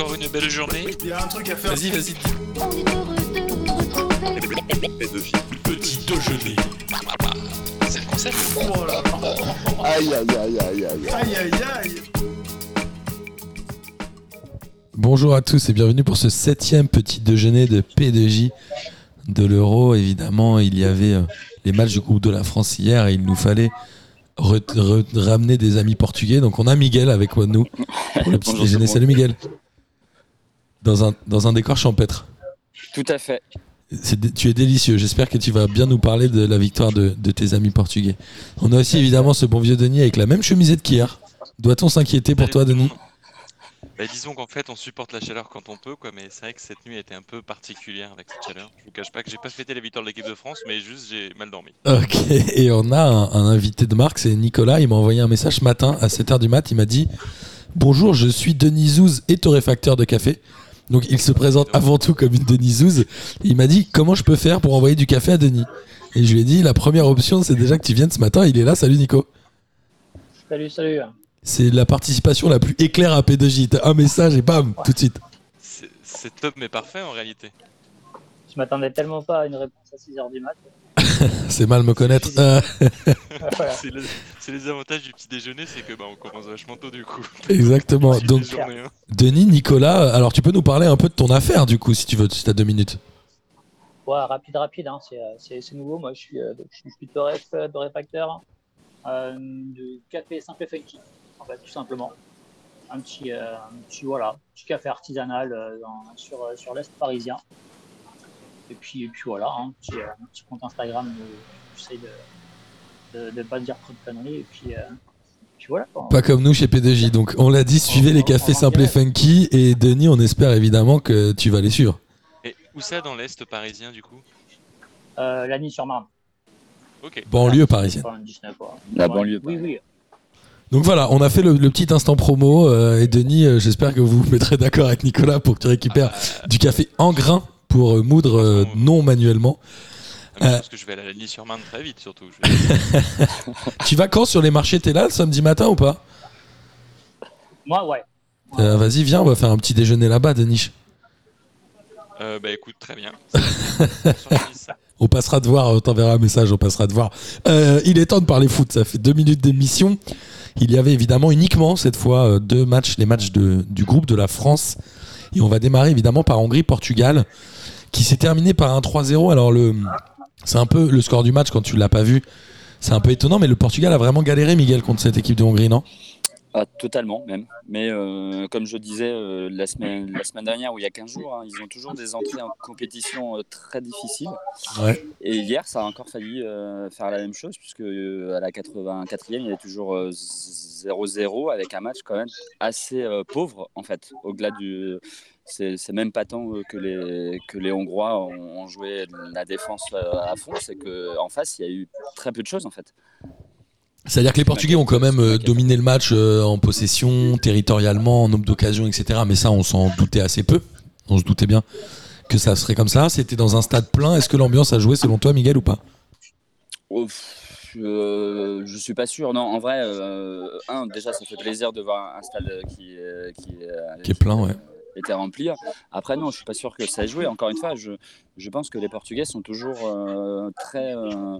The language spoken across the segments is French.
encore une belle journée. Il y a un truc à faire. Vas-y, vas-y. Petit déjeuner. C'est le concept. Oh là. Aïe aïe aïe aïe aïe. Aïe aïe aïe. Bonjour à tous et bienvenue pour ce septième petit déjeuner de P2J de l'Euro. Évidemment, il y avait euh, les matchs du groupe de la France hier et il nous fallait ramener des amis portugais. Donc on a Miguel avec nous pour le petit Bonjour déjeuner. Salut Miguel. Dans un, dans un décor champêtre. Tout à fait. Tu es délicieux. J'espère que tu vas bien nous parler de la victoire de, de tes amis portugais. On a aussi évidemment ce bon vieux Denis avec la même chemisette qu'hier. Doit-on s'inquiéter pour Salut toi, Denis? Bah, disons qu'en fait, on supporte la chaleur quand on peut, quoi. Mais c'est vrai que cette nuit était un peu particulière avec cette chaleur. Je vous cache pas que j'ai pas fêté la victoire de l'équipe de France, mais juste j'ai mal dormi. Ok, et on a un, un invité de marque, c'est Nicolas. Il m'a envoyé un message ce matin à 7h du mat. Il m'a dit Bonjour, je suis Denis Zouz et torréfacteur de café. Donc il se présente avant tout comme une Denis Zouz. Et il m'a dit Comment je peux faire pour envoyer du café à Denis? Et je lui ai dit La première option, c'est déjà que tu viennes ce matin. Il est là. Salut Nico. Salut, salut. C'est la participation la plus éclair à P2J. T'as un message et bam, tout de suite. C'est- C'est top, mais parfait en réalité. Je m'attendais tellement pas à une réponse à 6h du mat. C'est mal me connaître. Euh. C'est le- c'est les avantages du petit déjeuner, c'est que bah, on commence vachement tôt du coup. exactement. Donc, journées, hein. Denis, Nicolas, alors tu peux nous parler un peu de ton affaire du coup, si tu veux, si t'as deux minutes. Ouais, rapide, rapide. Hein. C'est, euh, c'est, c'est nouveau. Moi, je suis, euh, donc, je suis, je suis torref, euh, torréfacteur euh, de café simple et funky, en fait, tout simplement. Un petit, euh, un petit, voilà, petit café artisanal euh, dans- sur, sur l'Est parisien. Et puis, et puis voilà, hein, un, petit, euh, un petit compte Instagram où j'essaie de ne pas dire trop de conneries. Et puis, euh, puis voilà. quoi. Pas comme nous chez P2J. Donc on l'a dit, suivez les cafés simples et funky. Et Denis, on espère évidemment que tu vas les suivre. Et où ça dans l'Est parisien du coup? Euh, Lagny-sur-Marne. Ok. Banlieue parisienne. 99, quoi. La Ouais, banlieue, Oui, oui. Donc voilà, on a fait le, le petit instant promo. euh, et Denis, euh, j'espère que vous vous mettrez d'accord avec Nicolas pour que tu récupères Ah, du café en grain pour euh, moudre euh, non manuellement. Euh. pense que je vais aller à la sur marne très vite surtout. Vais- Tu vas quand sur les marchés? T'es là le samedi matin ou pas? Moi, ouais. Euh, Vas-y, viens, on va faire un petit déjeuner là-bas, Denis. Euh, bah écoute, très bien. On passera de voir, on t'enverra un message, on passera de voir. Euh, il est temps de parler foot, ça fait deux minutes d'émission. Il y avait évidemment uniquement cette fois deux matchs, les matchs de- du groupe de la France. Et on va démarrer évidemment par Hongrie-Portugal, qui s'est terminé par un 3-0. Alors le, c'est un peu le score du match quand tu l'as pas vu. C'est un peu étonnant, mais le Portugal a vraiment galéré, Miguel, contre cette équipe de Hongrie, non? Ah, totalement même. Mais euh, comme je disais euh, la, semaine, la semaine dernière ou il y a 15 jours, hein, ils ont toujours des entrées en compétition euh, très difficiles. Ouais. Et hier, ça a encore failli faire la même chose, puisque à la 84e, il y avait toujours euh, 0-0 avec un match quand même assez pauvre en fait. Au-delà du. C'est même pas tant euh, que les, que les Hongrois ont, ont joué la défense euh, à fond, c'est qu'en face, il y a eu très peu de choses en fait. C'est-à-dire que les Portugais ont quand même euh, dominé le match en possession, territorialement, en nombre d'occasions, etc. Mais ça, on s'en doutait assez peu. On se doutait bien que ça serait comme ça. C'était dans un stade plein. Est-ce que l'ambiance a joué selon toi, Miguel, ou pas? Pff, euh, je suis pas sûr. Non, en vrai, euh, un, déjà, ça fait plaisir de voir un stade qui, euh, qui, Qui est plein, ouais. Était rempli. Après, non, je suis pas sûr que ça ait joué. Encore une fois, je, je pense que les Portugais sont toujours euh, très, euh,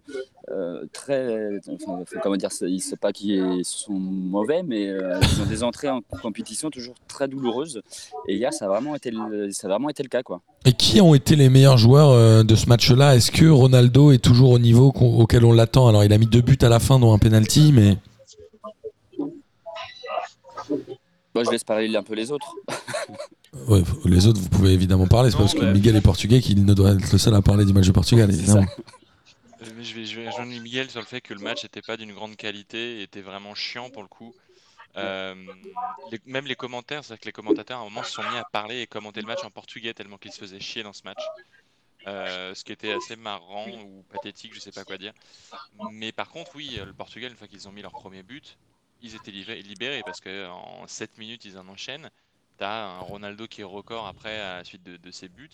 euh, très, enfin, comment dire, c'est c'est pas qu'ils sont mauvais, mais euh, ils ont des entrées en compétition toujours très douloureuses. Et hier, ça a vraiment été, le, ça a vraiment été le cas, quoi. Et qui ont été les meilleurs joueurs de ce match-là? Est-ce que Ronaldo est toujours au niveau auquel on l'attend? Alors, il a mis deux buts à la fin, dont un penalty, mais Moi, je laisse parler un peu les autres. ouais, les autres, vous pouvez évidemment parler. C'est parce que bah- Miguel est portugais qu'il ne doit être le seul à parler du match de Portugal, évidemment. Euh, mais je vais, je vais rejoindre Miguel sur le fait que le match n'était pas d'une grande qualité, était vraiment chiant pour le coup. Euh, les- même les commentaires, c'est-à-dire que les commentateurs à un moment se sont mis à parler et commenter le match en portugais tellement qu'ils se faisaient chier dans ce match. Euh, ce qui était assez marrant ou pathétique, je sais pas quoi dire. Mais par contre, oui, le Portugal, une fois qu'ils ont mis leur premier but, ils étaient libérés parce que en 7 minutes, ils en enchaînent. T'as un Ronaldo qui est record après à la suite de, de ses buts.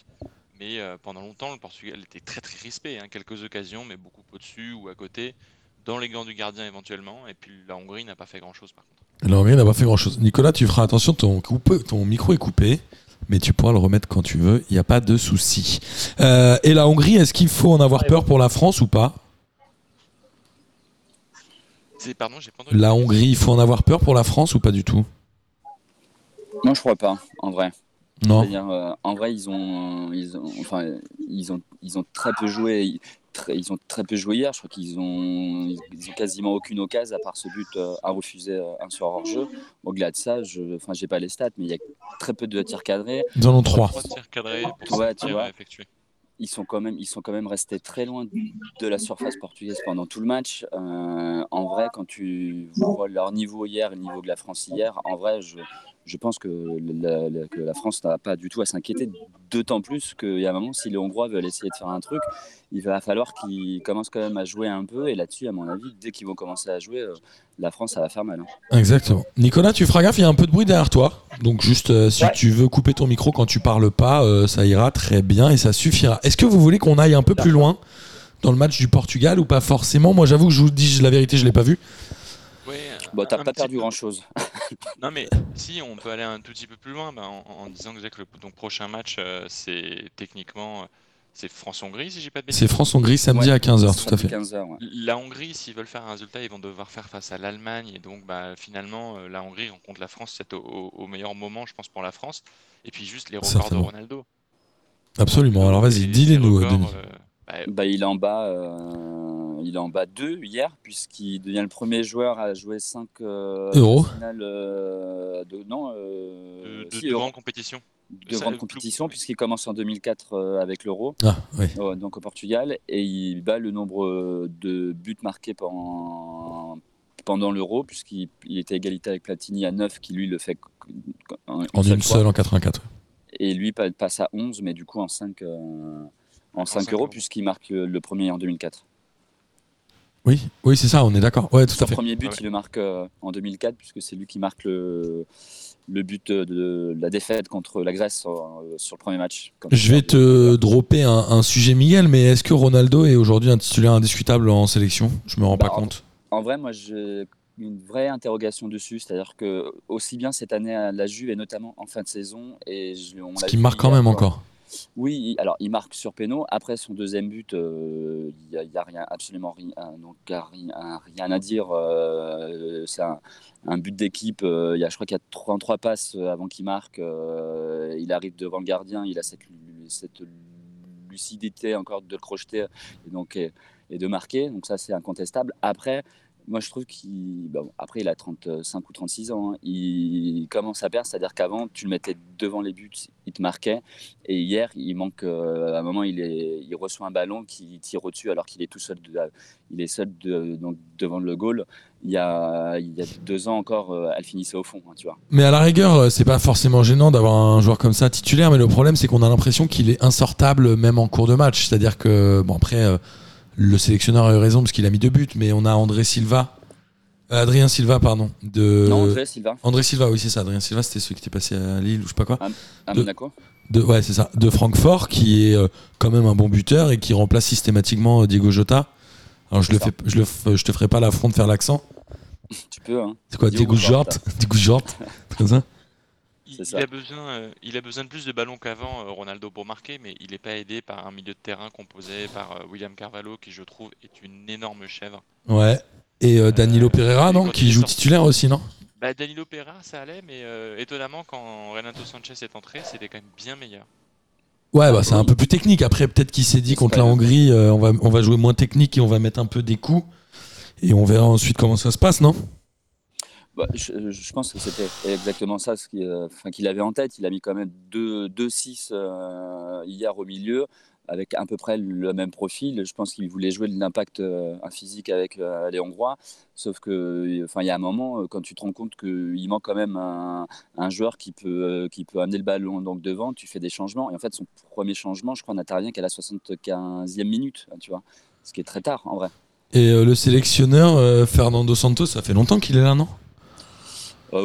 Mais euh, pendant longtemps, le Portugal était très très crispé. hein. Quelques occasions, mais beaucoup au-dessus ou à côté, dans les gants du gardien éventuellement. Et puis la Hongrie n'a pas fait grand-chose par contre. La Hongrie n'a pas fait grand-chose. Nicolas, tu feras attention, ton, coupe- ton micro est coupé, mais tu pourras le remettre quand tu veux, il n'y a pas de souci. Euh, et la Hongrie, est-ce qu'il faut en avoir peur pour la France ou pas? Pardon. La Hongrie, il faut en avoir peur pour la France ou pas du tout? Non, je crois pas, en vrai. Non euh, en vrai, ils ont, ils ont, enfin, ils ont, ils ont très peu joué. Ils, très- ils ont très peu joué hier. Je crois qu'ils ont, ils, ont quasiment aucune occasion à part ce but euh, à refuser euh, un sur hors-jeu. Au-delà de ça, je, enfin, j'ai pas les stats, mais il y a très peu de tirs cadrés. Ils en ont trois. Trois tirs cadrés pour Ouais, tu vois. effectués. Ils sont quand même, ils sont quand même restés très loin de la surface portugaise pendant tout le match. Euh, en vrai, quand tu vois leur niveau hier, et le niveau de la France hier, en vrai, je, je pense que la, la- que la France n'a pas du tout à s'inquiéter. D'autant plus qu'il y a un moment, si les Hongrois veulent essayer de faire un truc, il va falloir qu'ils commencent quand même à jouer un peu. Et là-dessus, à mon avis, dès qu'ils vont commencer à jouer, euh, la France, ça va faire mal. hein. Exactement. Nicolas, tu feras gaffe, il y a un peu de bruit derrière toi. Donc juste, euh, si Ouais. tu veux couper ton micro quand tu parles pas, euh, ça ira très bien et ça suffira. Est-ce que vous voulez qu'on aille un peu plus loin dans le match du Portugal ou pas forcément? Moi, j'avoue que je vous dis la vérité, je l'ai pas vu. Bon, t'as un pas perdu peu. grand-chose. Non mais si on peut aller un tout petit peu plus loin bah, en, en disant que le donc, prochain match euh, c'est techniquement euh, c'est France-Hongrie si j'ai pas de bêtises. C'est France-Hongrie samedi Ouais. à 15h, tout à fait. 15 heures, ouais. La Hongrie s'ils veulent faire un résultat ils vont devoir faire face à l'Allemagne et donc bah, finalement euh, la Hongrie rencontre la France c'est au, au- au meilleur moment je pense pour la France et puis juste les records de Ronaldo. Absolument. Alors vas-y, Les- dis-les-nous, euh, bah, Bah, il est en bas, euh, il est en bas 2 hier, puisqu'il devient le premier joueur à jouer 5 Euros. finales euh, de, non, euh, de, de- si, de euros, grandes compétitions. de ça, grandes le compétitions, plus- puisqu'il commence en 2004 euh, avec l'Euro, Ah, oui. euh, donc au Portugal, et il bat le nombre euh, de buts marqués pendant, pendant l'Euro, puisqu'il il était à égalité avec Platini à 9, qui lui le fait en, En une fois. seule en 84. Et lui pa- passe à 11, mais du coup en 5, en 5 cinq euros, euros. puisqu'il marque le, le premier en 2004. Oui, oui, c'est ça, on est d'accord. Ouais, tout Son à fait. premier but, Ouais. il le marque euh, en 2004, puisque c'est lui qui marque le, le but de, de la défaite contre la Grèce euh, sur le premier match. Je vais te dropper un, un sujet Miguel, mais est-ce que Ronaldo est aujourd'hui un titulaire indiscutable en sélection? Je me rends Bah, pas compte. En vrai, moi, j'ai une vraie interrogation dessus. C'est-à-dire que, aussi bien cette année à la Juve, et notamment en fin de saison, et je, on Ce qui marque quand même encore. Oui, alors il marque sur péno. Après son deuxième but, euh, il n'y a, rien, absolument rien, donc, rien, à dire. euh, c'est un, but d'équipe. euh, il y a, je crois qu'il y a 33 passes avant qu'il marque. il arrive devant le gardien. Il a cette, lu- cette lucidité encore de le crocheter et, donc, et de marquer. Donc ça, c'est incontestable. Après, moi, je trouve qu'il. bon, après, il a 35 ou 36 ans. hein. Il commence à perdre, c'est-à-dire qu'avant, tu le mettais devant les buts, il te marquait. Et hier, il manque. euh, à un moment, il, reçoit un ballon qui tire au-dessus alors qu'il est tout seul. il est seul devant le goal. Il y, a, deux ans encore, euh, elle finissait au fond, hein, tu vois. Mais à la rigueur, euh, c'est pas forcément gênant d'avoir un joueur comme ça titulaire, mais le problème c'est qu'on a l'impression qu'il est insortable même en cours de match. C'est-à-dire que, bon après, le sélectionneur a eu raison parce qu'il a mis deux buts, mais on a André Silva, euh, Adrien Silva, pardon, de Non, André Silva, André Silva, oui c'est ça. Adrien Silva, c'était celui qui était passé à Lille ou je sais pas quoi. à de- Monaco. De, ouais, c'est ça. De Francfort, qui est euh, quand même un bon buteur et qui remplace systématiquement euh, Diego Jota. Alors je le fais, je le, je te ferai pas l'affront de faire l'accent. Tu peux, hein. C'est quoi, Diego Jota, Diego Jota. Il, C'est il ça. a besoin, euh, il a besoin de plus de ballons qu'avant, euh, Ronaldo, pour marquer, mais il n'est pas aidé par un milieu de terrain composé par euh, William Carvalho, qui je trouve est une énorme chèvre. Ouais. Et euh, Danilo Euh, Pereira, non, qui joue sorti- titulaire aussi, non? Bah, Danilo Pereira, ça allait, mais euh, étonnamment, quand Renato Sanchez est entré, c'était quand même bien meilleur. Ouais, bah, c'est un peu plus technique. Après, peut-être qu'il s'est dit contre la Hongrie, euh, on, va, on va jouer moins technique et on va mettre un peu des coups. Et on verra ensuite comment ça se passe, non? Bah, je, je pense que c'était exactement ça euh, qu'il avait en tête. Il a mis quand même 2-6 euh, hier au milieu, avec à peu près le même profil. Je pense qu'il voulait jouer de l'impact euh, physique avec euh, les Hongrois. Sauf que, enfin, il y a un moment, euh, quand tu te rends compte qu'il manque quand même un, joueur qui peut, euh, qui peut amener le ballon donc devant, tu fais des changements. Et en fait, son premier changement, je crois, n'intervient qu'à la 75e minute, tu vois. Ce qui est très tard, en vrai. Et euh, le sélectionneur, euh, Fernando Santos, ça fait longtemps qu'il est là, non? Euh,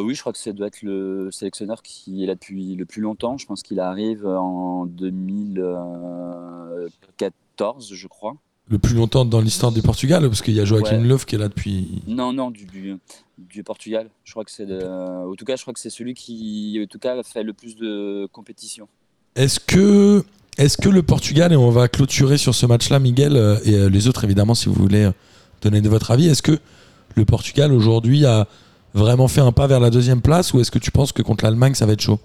oui, je crois que ça doit être le sélectionneur qui est là depuis le plus longtemps. Je pense qu'il arrive en 2014, je crois. Le plus longtemps dans l'histoire du Portugal, parce qu'il y a Joachim Ouais. Löw qui est là depuis. Non, non, du, du, du Portugal. Je crois que c'est en tout cas, je crois que c'est celui qui, en tout cas, fait le plus de compétition. Est-ce que, est que le Portugal, et on va clôturer sur ce match-là, Miguel, euh, et euh, les autres évidemment, si vous voulez euh, donner de votre avis, est-ce que le Portugal aujourd'hui a vraiment fait un pas vers la deuxième place, ou est-ce que tu penses que contre l'Allemagne, ça va être chaud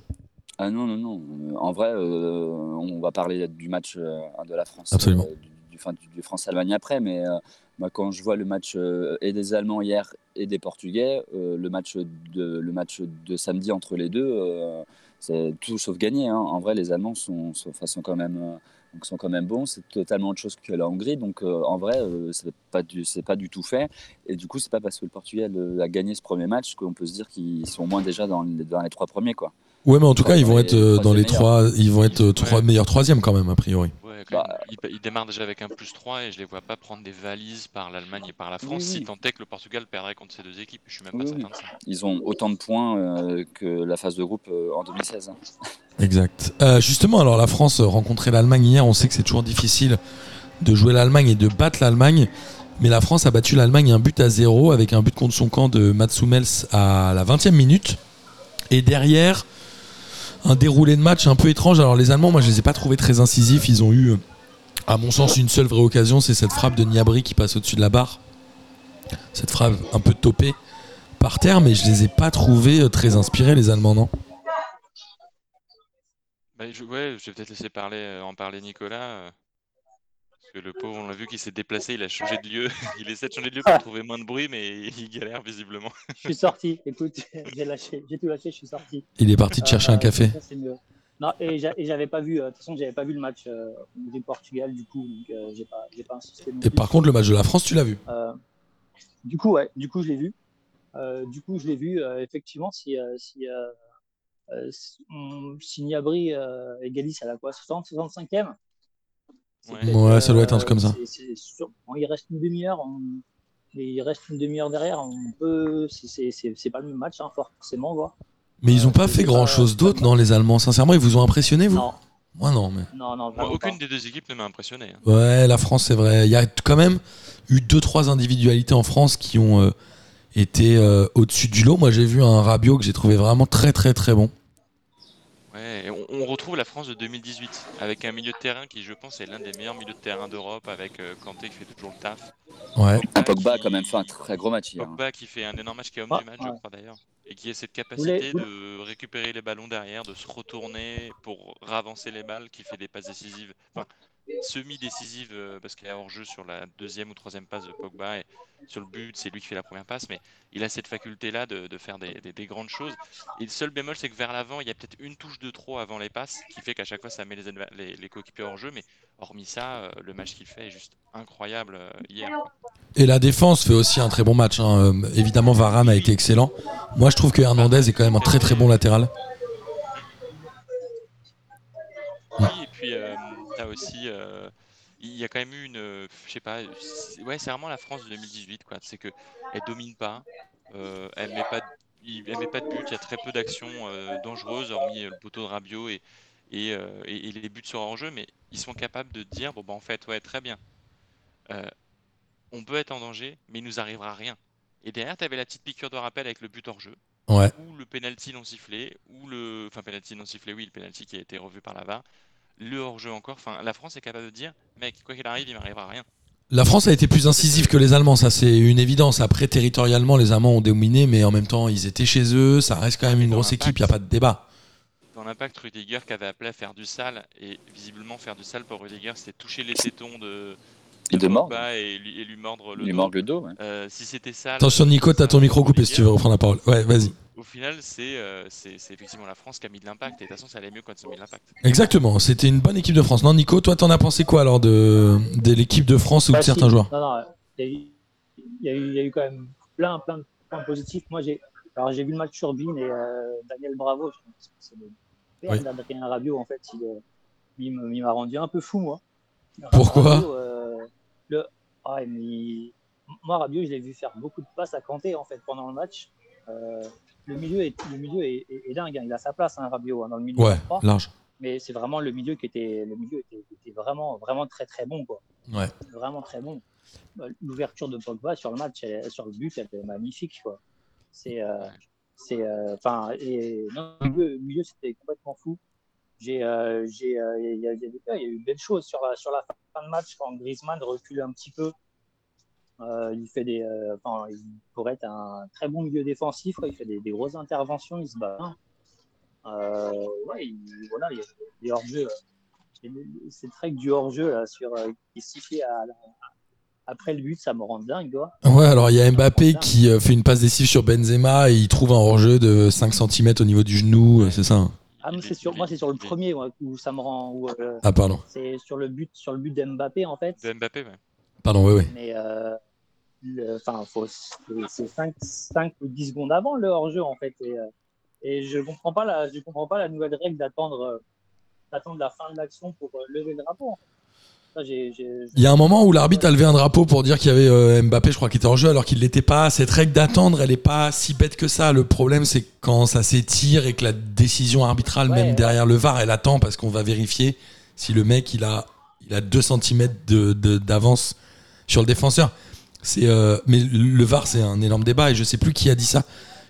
Ah non, non, non. En vrai, euh, on va parler du match euh, de la France. Absolument. euh, du, France-Allemagne après, mais moi, quand je vois le match et des Allemands hier et des Portugais, le, match de, le match de samedi entre les deux, tout sauf gagné. hein. En vrai, les Allemands sont, sont, enfin, sont quand même. euh, donc, sont quand même bons, c'est totalement autre chose que la Hongrie. Donc euh, en vrai, euh, c'est pas du c'est pas du tout fait. Et du coup, c'est pas parce que le Portugal euh, a gagné ce premier match qu'on peut se dire qu'ils sont au moins déjà dans les, dans les trois premiers quoi. Ouais, mais en tout cas, ils vont être dans les trois, ils vont être trois meilleurs troisièmes quand même, a priori. Ouais, quand Bah, même. Il, il démarre déjà avec un plus 3 et je les vois pas prendre des valises par l'Allemagne et par la France Oui, si tant est que le Portugal perdrait contre ces deux équipes. Je suis même Oui, pas oui. certain de ça. Ils ont autant de points euh, que la phase de groupe euh, en 2016. hein. Exact. Euh, justement, alors la France rencontrait l'Allemagne hier. On sait que c'est toujours difficile de jouer l'Allemagne et de battre l'Allemagne. Mais la France a battu l'Allemagne un but à zéro avec un but contre son camp de Mats Hummels à la 20e minute. Et derrière, un déroulé de match un peu étrange. Alors les Allemands, moi je les ai pas trouvés très incisifs. Ils ont eu, euh, à mon sens, une seule vraie occasion. C'est cette frappe de Niabri qui passe au-dessus de la barre. Cette frappe un peu topée par terre. Mais je les ai pas trouvés euh, très inspirés, les Allemands, non Bah, ouais, je vais peut-être laisser parler, euh, en parler Nicolas. Que le pauvre, on l'a vu qu'il s'est déplacé, il a changé de lieu. il essaie de changer de lieu pour trouver moins de bruit, mais il galère visiblement. Je suis sorti. Écoute, j'ai lâché, j'ai tout lâché, je suis sorti. Il est parti de chercher un Euh, café. ça, c'est mieux. Non, et j'a- et j'avais pas vu, euh, de toute façon, j'avais pas vu le match euh, du Portugal, du coup, donc euh, j'ai pas, j'ai pas insisté. Et plus. par contre, le match de la France, tu l'as vu Euh, du coup, ouais, du coup, je l'ai vu. Euh, du coup, je l'ai vu. euh, effectivement, si, euh, si, euh, euh, si, on- si Niabri euh, égalise à la quoi 60, 65e c'est Ouais. ça doit être un euh, truc comme ça. Bon, il reste une demi-heure. on- Il reste une demi-heure derrière. On peut. c'est- pas le même match, hein, forcément, quoi. Mais ils ont Euh, pas je fait sais grand pas, chose c'est d'autre, non, les Allemands Sincèrement, ils vous ont impressionné, vous? Non, Moi, non, mais. non, non. Moi, aucune pas. des deux équipes ne m'a impressionné. hein. Ouais, la France, c'est vrai. Il y a quand même eu deux, trois individualités en France qui ont euh, été euh, au-dessus du lot. Moi, j'ai vu un Rabiot que j'ai trouvé vraiment très, très, très bon. On, retrouve la France de 2018 avec un milieu de terrain qui, je pense, est l'un des meilleurs milieux de terrain d'Europe avec euh, Kanté qui fait toujours le taf. Ouais. Un Pogba a qui- quand même fait un très gros match hier. hein. Pogba qui fait un énorme match qui est homme Ah, du match, ouais. je crois d'ailleurs, et qui a cette capacité de récupérer les ballons derrière, de se retourner pour ravancer les balles, qui fait des passes décisives, enfin semi-décisives euh, parce qu'il est hors jeu sur la deuxième ou troisième passe de Pogba et sur le but c'est lui qui fait la première passe, mais il a cette faculté là de, faire des, des- des grandes choses. Et le seul bémol c'est que vers l'avant il y a peut-être une touche de trop avant les passes qui fait qu'à chaque fois ça met les, les, coéquipiers hors jeu, mais hormis ça euh, le match qu'il fait est juste incroyable euh, hier. Et la défense fait aussi un très bon match. hein. Évidemment, Varane a été excellent. Moi, je trouve que Hernandez est quand même un très, très bon latéral. Aussi, euh, il y a quand même eu une, je sais pas, c'est- ouais, c'est vraiment la France de 2018, quoi. C'est que elle domine pas, euh, elle met pas, de- elle met pas de but, il y a très peu d'actions euh, dangereuses, hormis le poteau de Rabiot et et, et- et les buts sur hors-jeu, mais ils sont capables de dire, bon bah en fait, ouais, très bien, on peut être en danger, mais il nous arrivera rien. Et derrière, t'avais la petite piqûre de rappel avec le but hors-jeu Ouais. ou le penalty non sifflé, ou le. Enfin, penalty non sifflé, oui, le penalty qui a été revu par la VAR, le hors-jeu encore. Enfin, la France est capable de dire, mec, quoi qu'il arrive, il m'arrivera rien. La France a été plus incisive que les Allemands, ça c'est une évidence. Après, territorialement, les Allemands ont dominé, mais en même temps, ils étaient chez eux. Ça reste quand même une grosse équipe, il n'y a pas de débat. Dans l'impact, Rudiger qui avait appelé à faire du sale, et visiblement faire du sale pour Rudiger, c'était toucher les tétons de, Et de mordre. Pogba et lui, et lui mordre le Il dos. mord le dos. ouais. Euh, si c'était sale. Attention, Nico, t'as ton micro coupé si tu veux reprendre la parole. Ouais, vas-y. Au final, c'est euh, c'est c'est effectivement la France qui a mis de l'impact, et de toute façon, ça allait mieux quand ils ont mis de l'impact. Exactement, c'était une bonne équipe de France. Non, Nico, toi, t'en as pensé quoi alors de, de l'équipe de France ou de Bah, si. certains joueurs Non, non, il y, a eu- il y a eu- il y a eu quand même plein, plein de points positifs. Moi, j'ai alors j'ai vu le match sur Bean et euh, Daniel Bravo. je pense que C'est le père Oui. d'Adrien Rabiot, en fait. Il, euh, il il m'a rendu un peu fou, moi. Pourquoi Rabiot, euh, le... ah, mais Moi, Rabiot, je l'ai vu faire beaucoup de passes à Kanté, en fait, pendant le match. Euh, le milieu est, le milieu est, est- est dingue. hein. Il a sa place, hein, Rabiot, hein, dans le milieu. Ouais, large. mais c'est vraiment le milieu qui était le milieu était, était vraiment vraiment très très bon quoi. Ouais. Vraiment très bon. Bah, L'ouverture de Pogba sur le match, elle- sur le but, elle était magnifique. quoi. C'est. euh, c'est, euh, Enfin, et non, le milieu, le milieu, c'était complètement fou. J'ai, euh, j'ai, euh, il y, a- eu de belles choses sur la, sur la fin de match quand Griezmann recule un petit peu. Euh, il fait des, euh, enfin, il pourrait être un très bon milieu défensif. quoi. Il fait des, des grosses interventions, il se bat. Euh, ouais, il- voilà, il y a des hors-jeu. et C'est très que du hors-jeu là, sur qui à la- après le but, ça me rend dingue, quoi. Ouais, alors il y a Mbappé qui fait une passe décisive sur Benzema et il trouve un hors-jeu de 5 cm au niveau du genou, c'est ça hein Ah, mais c'est sur, moi, c'est sur le premier ouais, où ça me rend. où, euh, Ah, pardon. c'est sur le but, sur le but d'Mbappé en fait. De Mbappé, ouais. Pardon, ouais, ouais. Mais euh, enfin, faut- c'est 5, 5 ou 10 secondes avant le hors-jeu en fait. Et, euh, et je comprends pas la, je comprends pas la nouvelle règle d'attendre, euh, d'attendre la fin de l'action pour euh, lever le drapeau. J'ai- j'ai- Il y a un moment où l'arbitre a levé un drapeau pour dire qu'il y avait euh, Mbappé, je crois, qui était en jeu, alors qu'il l'était pas. Cette règle d'attendre, elle est pas si bête que ça. Le problème, c'est quand ça s'étire et que la décision arbitrale, Ouais, même ouais. derrière le VAR, elle attend parce qu'on va vérifier si le mec, il a, il a 2 cm de, de- d'avance sur le défenseur. C'est, euh, mais le VAR, c'est un énorme débat et je sais plus qui a dit ça.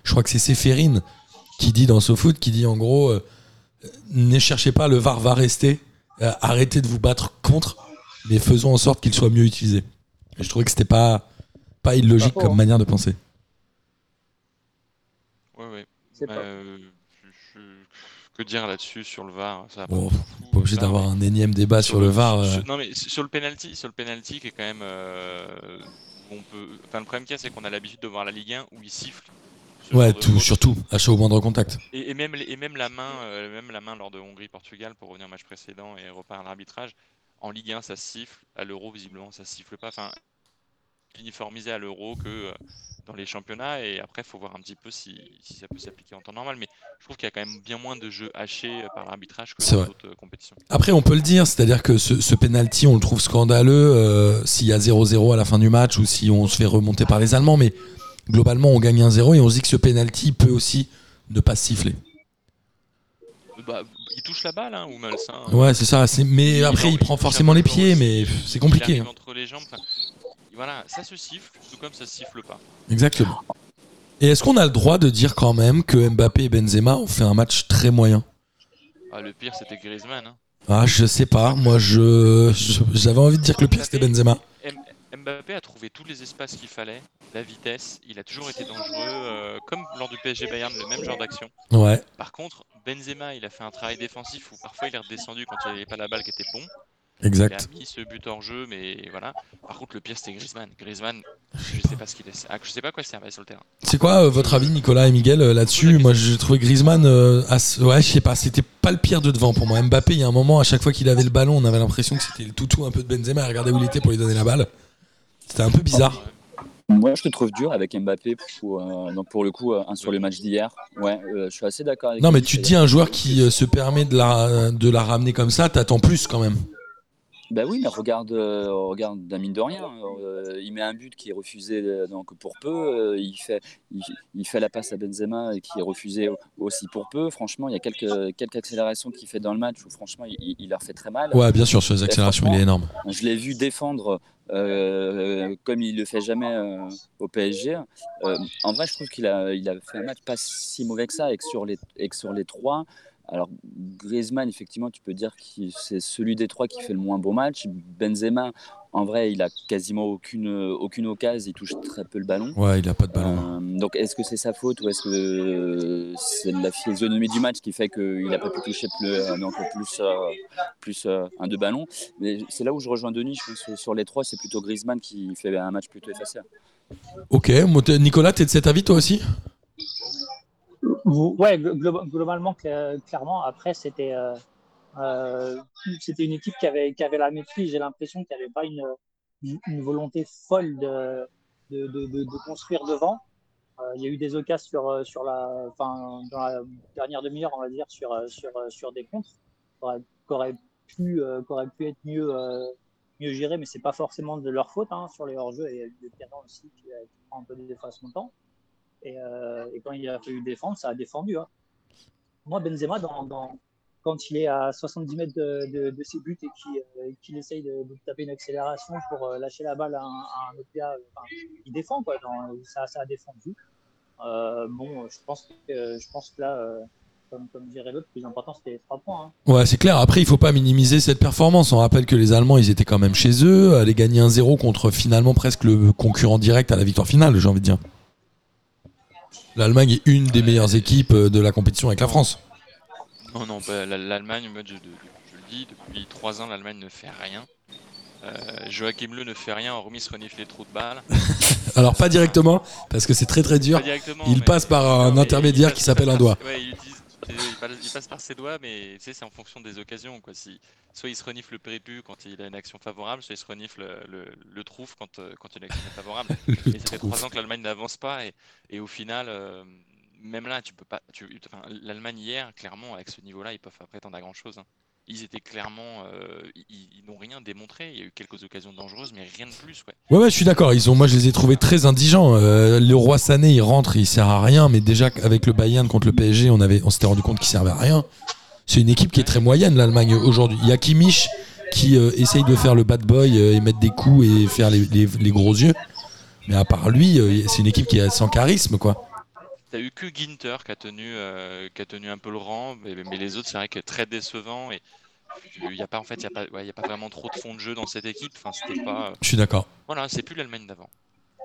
Je crois que c'est Séphérine qui dit dans SoFoot, qui dit en gros, euh, ne cherchez pas, le VAR va rester. Euh, arrêtez de vous battre contre mais faisons en sorte qu'il soit mieux utilisé. Et je trouvais que c'était pas, pas illogique Pas faux, comme hein. manière de penser. Ouais, ouais. Bah, euh, je- je- Que dire là-dessus sur le VAR ça pas obligé d'avoir mais- un énième débat sur, le VAR. euh. non mais sur le penalty, sur le penalty qui est quand même, euh, on peut. Enfin le problème qu'il y a, c'est qu'on a l'habitude de voir la Ligue 1 où ils sifflent. ouais, tout, surtout, achat au moindre contact. Et, et même et même la main, euh, même la main lors de Hongrie-Portugal pour revenir au match précédent et repart à l'arbitrage. En Ligue 1, ça siffle. À l'Euro, visiblement, ça siffle pas. Enfin, uniformisé à l'Euro que euh, dans les championnats. Et après, il faut voir un petit peu si, si ça peut s'appliquer en temps normal. Mais je trouve qu'il y a quand même bien moins de jeux hachés euh, par l'arbitrage que dans d'autres euh, compétitions. Après, on peut le dire, c'est-à-dire que ce, ce penalty, on le trouve scandaleux euh, s'il y a 0-0 à la fin du match ou si on se fait remonter par les Allemands. Mais globalement, on gagne 1-0 et on se dit que ce penalty peut aussi ne pas siffler. Bah, il touche la balle, hein, Hummels. hein. Ouais, c'est ça. Mais Il après, il prend forcément les pieds, mais c'est Il compliqué. arrive hein. entre les jambes. enfin, voilà, ça se siffle, tout comme ça se siffle pas. Exactement. Et est-ce qu'on a le droit de dire quand même que Mbappé et Benzema ont fait un match très moyen? Ah, le pire, c'était Griezmann. hein. Ah, je sais pas. Moi, je je- j'avais envie de dire que le pire c'était Benzema. Mbappé a trouvé tous les espaces qu'il fallait, la vitesse, il a toujours été dangereux, euh, comme lors du PSG Bayern, le même genre d'action. Ouais. Par contre, Benzema, il a fait un travail défensif où parfois il est redescendu quand il n'y avait pas la balle qui était bon. Il a Exact. mis ce but hors jeu, mais voilà. Par contre, le pire c'était Griezmann. Griezmann, je sais pas ce qu'il est. Ah, je sais pas quoi il servait sur le terrain. C'est quoi euh, votre avis, Nicolas et Miguel, euh, là-dessus? Moi, j'ai trouvé Griezmann. euh, ass- Ouais, je sais pas. C'était pas le pire de devant pour moi. Mbappé, il y a un moment, à chaque fois qu'il avait le ballon, on avait l'impression que c'était le toutou un peu de Benzema. Regardez où il était pour lui donner la balle. C'était un peu bizarre. Moi, je te trouve dur avec Mbappé pour, euh, donc pour le coup, euh, sur le match d'hier. Ouais, euh, je suis assez d'accord avec Non, mais tu dis un joueur qui euh, se permet de la, de la ramener comme ça, t'attends plus quand même. Bah oui, mais regarde, euh, regarde d'un mine de rien. euh, il met un but qui est refusé euh, donc pour peu. euh, il, fait, il, il fait la passe à Benzema et qui est refusé au- aussi pour peu. Franchement, il y a quelques, quelques accélérations qu'il fait dans le match où franchement, il, il leur fait très mal. Ouais, bien sûr, sur les accélérations, il est énorme. Je l'ai vu défendre euh, comme il le fait jamais euh, au PSG. Euh, en vrai, je trouve qu'il a, il a fait un match pas si mauvais que ça et que sur les, et que sur les trois. Alors, Griezmann, effectivement, tu peux dire que c'est celui des trois qui fait le moins beau match. Benzema, en vrai, il a quasiment aucune, aucune occasion, il touche très peu le ballon. Ouais, il a pas de ballon. Euh, donc, est-ce que c'est sa faute ou est-ce que c'est la physionomie du match qui fait qu'il n'a pas pu toucher plus, euh, plus, euh, plus un deux ballons? Mais c'est là où je rejoins Denis. Je pense que sur les trois, c'est plutôt Griezmann qui fait un match plutôt effacé. Ok, Nicolas, t'es de cet avis toi aussi? Vous- Ouais, glo- globalement, cla- clairement. Après, c'était euh, euh, c'était une équipe qui avait, qui avait la maîtrise. J'ai l'impression qu'il n'y avait pas une, volonté folle de, de, construire devant. Euh, il y a eu des occasions sur, sur la, enfin, dans la dernière demi-heure, on va dire, sur, sur, sur des contres, qui auraient, pu, euh, auraient pu être mieux, mieux gérés, mais c'est pas forcément de leur faute hein, sur les hors-jeux. Il y a eu le aussi qui, prend un peu de défacement de temps. Et, euh, et quand il a fallu défendre, ça a défendu. hein. Moi, Benzema, quand il est à 70 mètres de, ses buts et qu'il essaye de, taper une accélération pour lâcher la balle à un, gars, il défend, quoi, ça, a défendu. bon, je pense que, je pense que là, comme, dirait l'autre, le plus important c'était les trois points. Hein. Ouais, c'est clair. Après, il faut pas minimiser cette performance. On rappelle que les Allemands, ils étaient quand même chez eux, allaient gagner 1-0 contre finalement presque le concurrent direct à la victoire finale, j'ai envie de dire. L'Allemagne est une des meilleures équipes euh, de la compétition avec la France. Non, non, bah, l'Allemagne, je, je, le dis, depuis trois ans, l'Allemagne ne fait rien. Euh, Joachim Le ne fait rien, hormis se renifle les trous de balles. Alors pas directement, parce que c'est très très dur. Il passe par un intermédiaire qui s'appelle un doigt. Ouais, il il, passe, par ses doigts, mais tu sais, c'est en fonction des occasions. Quoi. Si, soit il se renifle le prépu quand il a une action favorable, soit il se renifle le, le, trouf quand, euh, quand il a une action favorable. et ça fait trois ans que l'Allemagne n'avance pas, et, et, au final, euh, même là, tu peux pas. L'Allemagne hier, clairement, avec ce niveau-là, ils peuvent pas prétendre à grand chose. Hein ils étaient clairement, euh, ils, n'ont rien démontré. Il y a eu quelques occasions dangereuses, mais rien de plus. Ouais, ouais, je suis d'accord. Ils ont, moi, je les ai trouvés très indigents. Euh, le roi Sané, il rentre, il sert à rien. Mais déjà avec le Bayern contre le PSG, on avait, on s'était rendu compte qu'il servait à rien. C'est une équipe qui est très moyenne, l'Allemagne aujourd'hui. Il y a Kimmich qui euh, essaye de faire le bad boy et mettre des coups et faire les, les gros yeux. Mais à part lui, c'est une équipe qui est sans charisme, quoi. T'as eu que Ginter qui a tenu, euh, qui a tenu un peu le rang, mais, les autres c'est vrai que très décevant et il y a pas en fait il y a pas, a pas vraiment trop de fond de jeu dans cette équipe. Enfin c'était pas. Je suis d'accord. Voilà, c'est plus l'Allemagne d'avant.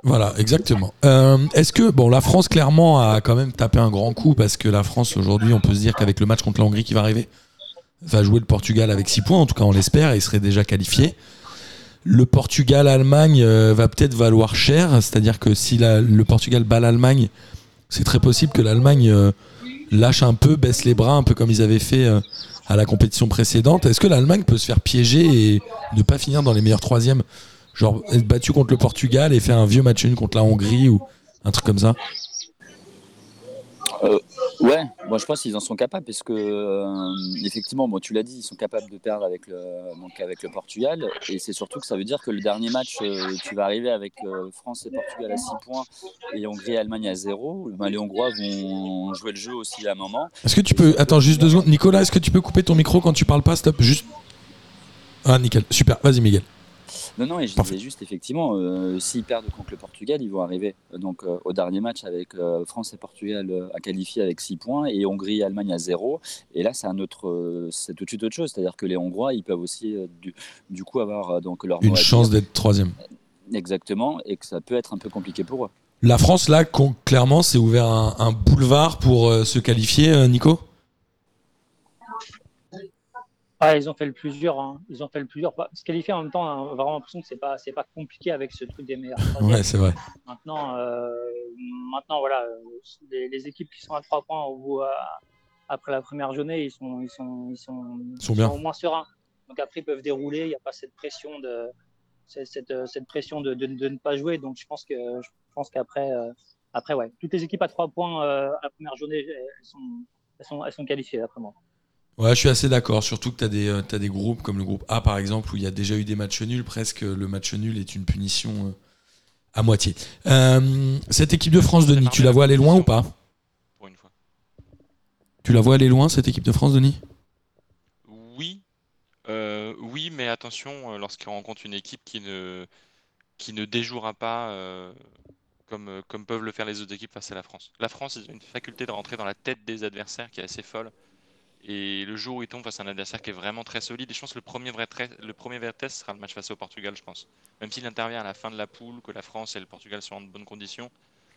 Voilà, exactement. Euh, est-ce que bon, la France clairement a quand même tapé un grand coup parce que la France aujourd'hui, on peut se dire qu'avec le match contre la Hongrie qui va arriver, va jouer le Portugal avec 6 points, en tout cas on l'espère, et il serait déjà qualifié. Le Portugal-Allemagne euh, va peut-être valoir cher, c'est-à-dire que si le Portugal bat l'Allemagne, c'est très possible que l'Allemagne euh, lâche un peu, baisse les bras, un peu comme ils avaient fait euh, à la compétition précédente. Est-ce que l'Allemagne peut se faire piéger et ne pas finir dans les meilleurs troisièmes? Genre être battu contre le Portugal et faire un vieux match une contre la Hongrie ou un truc comme ça? Euh, ouais, moi je pense qu'ils en sont capables parce que euh, effectivement, bon, tu l'as dit, ils sont capables de perdre avec le, Portugal et c'est surtout que ça veut dire que le dernier match, euh, tu vas arriver avec France et Portugal à 6 points et Hongrie et Allemagne à 0. Ben, les Hongrois vont jouer le jeu aussi à un moment. Est-ce que tu peux, attends juste deux secondes, Nicolas, est-ce que tu peux couper ton micro quand tu parles pas, stop, juste. Ah nickel, super, vas-y Miguel. Non, non, et je disais juste, effectivement, euh, s'ils perdent contre le Portugal, ils vont arriver euh, donc, euh, au dernier match avec France et Portugal à qualifier avec 6 points et Hongrie et Allemagne à 0. Et là, c'est un autre, c'est tout de suite autre chose. C'est-à-dire que les Hongrois, ils peuvent aussi, du, du, coup, avoir donc, leur. Une chance d'être troisième. Exactement, et que ça peut être un peu compliqué pour eux. La France, là, clairement, c'est ouvert un, un, boulevard pour se qualifier, Nico? Ah, ils ont fait le plusieurs. Hein. Ils ont fait le plusieurs. Se qualifier en même temps, on a vraiment l'impression que c'est pas, c'est pas compliqué avec ce truc des meilleurs. Ouais, c'est vrai. Maintenant, euh, maintenant, voilà, les, équipes qui sont à trois points au euh, après la première journée, ils sont, ils sont, ils sont, sont, bien. au moins sereins. Donc après, ils peuvent dérouler. Il n'y a pas cette pression de, cette, cette pression de, de, ne pas jouer. Donc je pense que, je pense qu'après, euh, après, ouais, toutes les équipes à trois points à la première journée, elles sont, elles sont, elles sont qualifiées après moi. Ouais, je suis assez d'accord. Surtout que tu as, des, euh, as des groupes comme le groupe A, par exemple, où il y a déjà eu des matchs nuls. Presque le match nul est une punition euh, à moitié. Euh, cette équipe de France, Denis, tu la vois aller loin ou pas? Pour une fois. Tu la vois aller loin, cette équipe de France, Denis? Oui. oui, mais attention, lorsqu'il rencontre une équipe qui ne, qui ne déjouera pas comme, comme peuvent le faire les autres équipes face à la France. La France, ont une faculté de rentrer dans la tête des adversaires qui est assez folle. Et le jour où il tombe face à un adversaire qui est vraiment très solide, et je pense que le premier vrai, le premier vrai test sera le match face au Portugal, je pense. Même s'il intervient à la fin de la poule, que la France et le Portugal sont en bonnes conditions,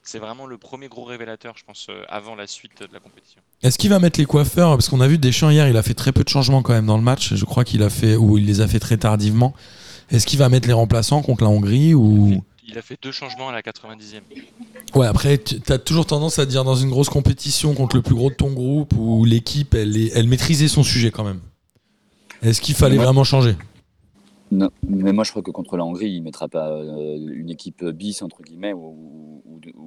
c'est vraiment le premier gros révélateur, je pense, euh, avant la suite de la compétition. Est-ce qu'il va mettre les coiffeurs? Parce qu'on a vu Deschamps hier, il a fait très peu de changements quand même dans le match. Je crois qu'il a fait, ou il les a fait très tardivement. Est-ce qu'il va mettre les remplaçants contre la Hongrie ou il a fait deux changements à la 90e. Ouais, après, tu as toujours tendance à dire dans une grosse compétition contre le plus gros de ton groupe où l'équipe, elle, elle maîtrisait son sujet quand même. Est-ce qu'il fallait vraiment changer? Non, mais moi je crois que contre la Hongrie, il ne mettra pas euh, une équipe bis, entre guillemets, où,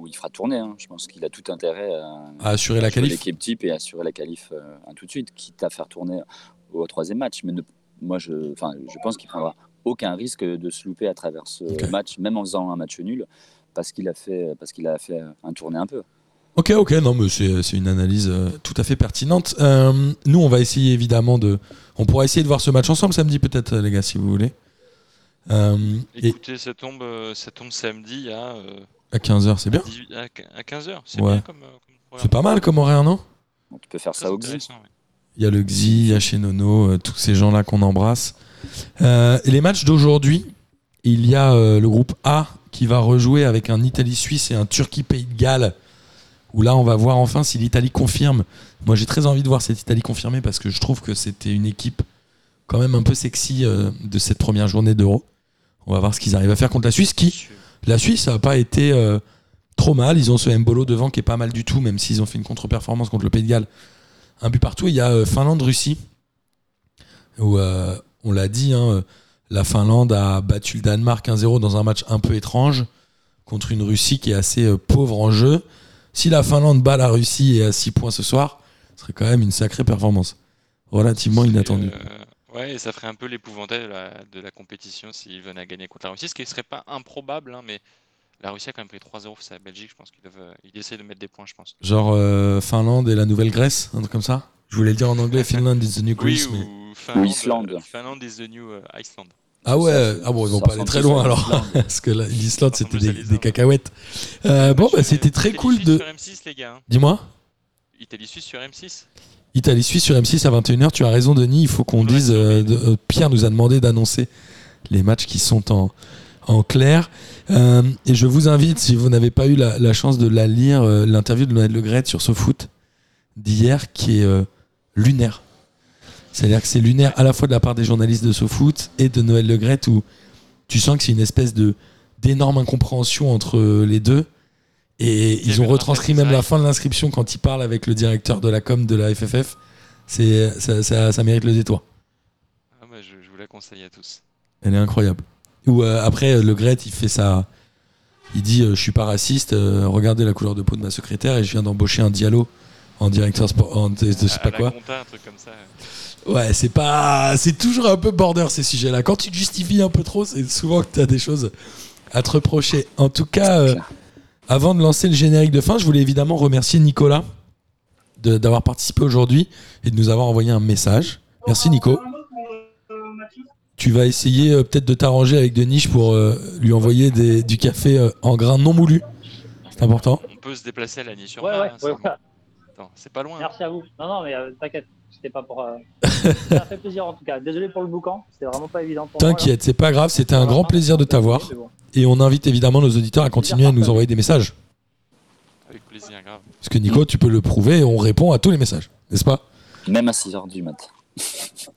il fera tourner. Hein. Je pense qu'il a tout intérêt à, assurer la qualif. L'équipe type et assurer la qualif euh, tout de suite, quitte à faire tourner au troisième match. Mais moi, je, je pense qu'il prendra aucun risque de se louper à travers ce match, même en faisant un match nul, parce qu'il a fait, parce qu'il a fait un tourné un peu. Ok, ok, non, mais c'est une analyse euh, tout à fait pertinente. Euh, nous, on va essayer évidemment de. On pourra essayer de voir ce match ensemble samedi, peut-être, les gars, si vous voulez. Euh, et Écoutez, ça tombe, ça tombe samedi à, euh, à 15h, c'est bien 18 à qu- à 15h. C'est Ouais. bien comme, euh. C'est pas mal comme horaire, non? Tu peux faire ça au Xi. Il y a le Xi, il y a chez Nono, euh, tous ces gens-là qu'on embrasse. Euh, les matchs d'aujourd'hui, il y a euh, le groupe A qui va rejouer avec un Italie-Suisse et un Turquie-Pays de Galles. Où là, on va voir enfin si l'Italie confirme. Moi, j'ai très envie de voir cette Italie confirmée parce que je trouve que c'était une équipe quand même un peu sexy euh, de cette première journée d'Euro. On va voir ce qu'ils arrivent à faire contre la Suisse qui, la Suisse, n'a pas été trop mal. Ils ont ce Mbolo devant qui est pas mal du tout, même s'ils ont fait une contre-performance contre le Pays de Galles. Un but partout. Il y a Finlande-Russie, où on l'a dit, hein, la Finlande a battu le Danemark 1-0 dans un match un peu étrange contre une Russie qui est assez euh, pauvre en jeu. Si la Finlande bat la Russie et à 6 points ce soir, ce serait quand même une sacrée performance. Relativement inattendue. Euh, ouais, et ça ferait un peu l'épouvantail de la, de la compétition s'ils venaient à gagner contre la Russie, ce qui serait pas improbable, hein, mais la Russie a quand même pris 3-0 face à la Belgique. Je pense qu'ils euh, ils essaient de mettre des points, je pense. Genre euh, Finlande et la Nouvelle-Grèce, un truc comme ça? Je voulais le dire en anglais, Finland is the new Oui, Greece. mais- ou Finlande, Islande. euh, Finlande is the new euh, Iceland. Ah ouais, Ça, ah bon, ils vont pas aller très loin alors. Parce que là, l'Islande, Ça c'était des, cacahuètes. Euh, bon, bah, c'était très cool de. sur M6, les gars. hein. Dis-moi Italie-Suisse sur M6. Italie-Suisse sur M6 à 21h. Tu as raison, Denis. Il faut qu'on Ouais, dise. euh, de- euh, Pierre nous a demandé d'annoncer les matchs qui sont en, en clair. Euh, et je vous invite, si vous n'avez pas eu la, la chance de la lire, euh, l'interview de Noël Le Gret sur SoFoot d'hier qui est euh, lunaire. C'est-à-dire que c'est lunaire à la fois de la part des journalistes de SoFoot et de Noël Le Gret où tu sens que c'est une espèce de d'énorme incompréhension entre euh, les deux. Et Il ils ont retranscrit même la fin de l'inscription quand il parle avec le directeur de la com de la FFF. C'est ça, ça- ça mérite le détour. Ah, bah, je, je vous la conseille à tous. Elle est incroyable. Ou euh, après le Gret, il fait ça. Il dit euh, je suis pas raciste. euh, regardez la couleur de peau de ma secrétaire et je viens d'embaucher un dialogue en directeur sport, en, je sais pas quoi. compta, un truc comme ça. Ouais, c'est pas, c'est toujours un peu border ces sujets-là. Quand tu te justifies un peu trop, c'est souvent que tu as des choses à te reprocher. En tout cas, euh, avant de lancer le générique de fin, je voulais évidemment remercier Nicolas de- d'avoir participé aujourd'hui et de nous avoir envoyé un message. Merci Nico. Tu vas essayer euh, peut-être de t'arranger avec Denis pour euh, lui envoyer des- du café euh, en grains non moulu. C'est important. On peut se déplacer à la sur Ouais, ouais, ouais, c'est pas loin. Merci à vous. Non, non, mais euh, t'inquiète, c'était pas pour. euh, ça a fait plaisir en tout cas. Désolé pour le boucan, c'était vraiment pas évident pour moi. là. T'inquiète, c'est pas grave. C'était un grand plaisir de t'avoir. Bon. Et on invite évidemment nos auditeurs à continuer à nous envoyer des messages. Avec plaisir, grave. Parce que Nico, tu peux le prouver et on répond à tous les messages, n'est-ce pas? Même à 6h du mat.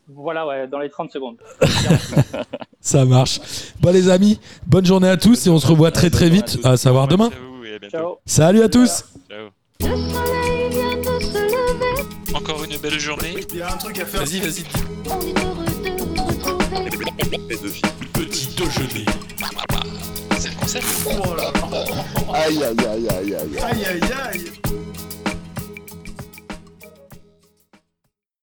Voilà, ouais, dans les 30 secondes. Ça marche. Bon les amis, bonne journée à tous et on se revoit très très vite, à savoir demain. Salut à tous Ciao. Encore une belle journée. Il y a un truc à faire. Vas-y, vas-y. on est heureux de retrouver. Petit déjeuner. C'est le concept. Oh là là. Aïe, aïe, aïe, aïe, aïe. Aïe aïe aïe.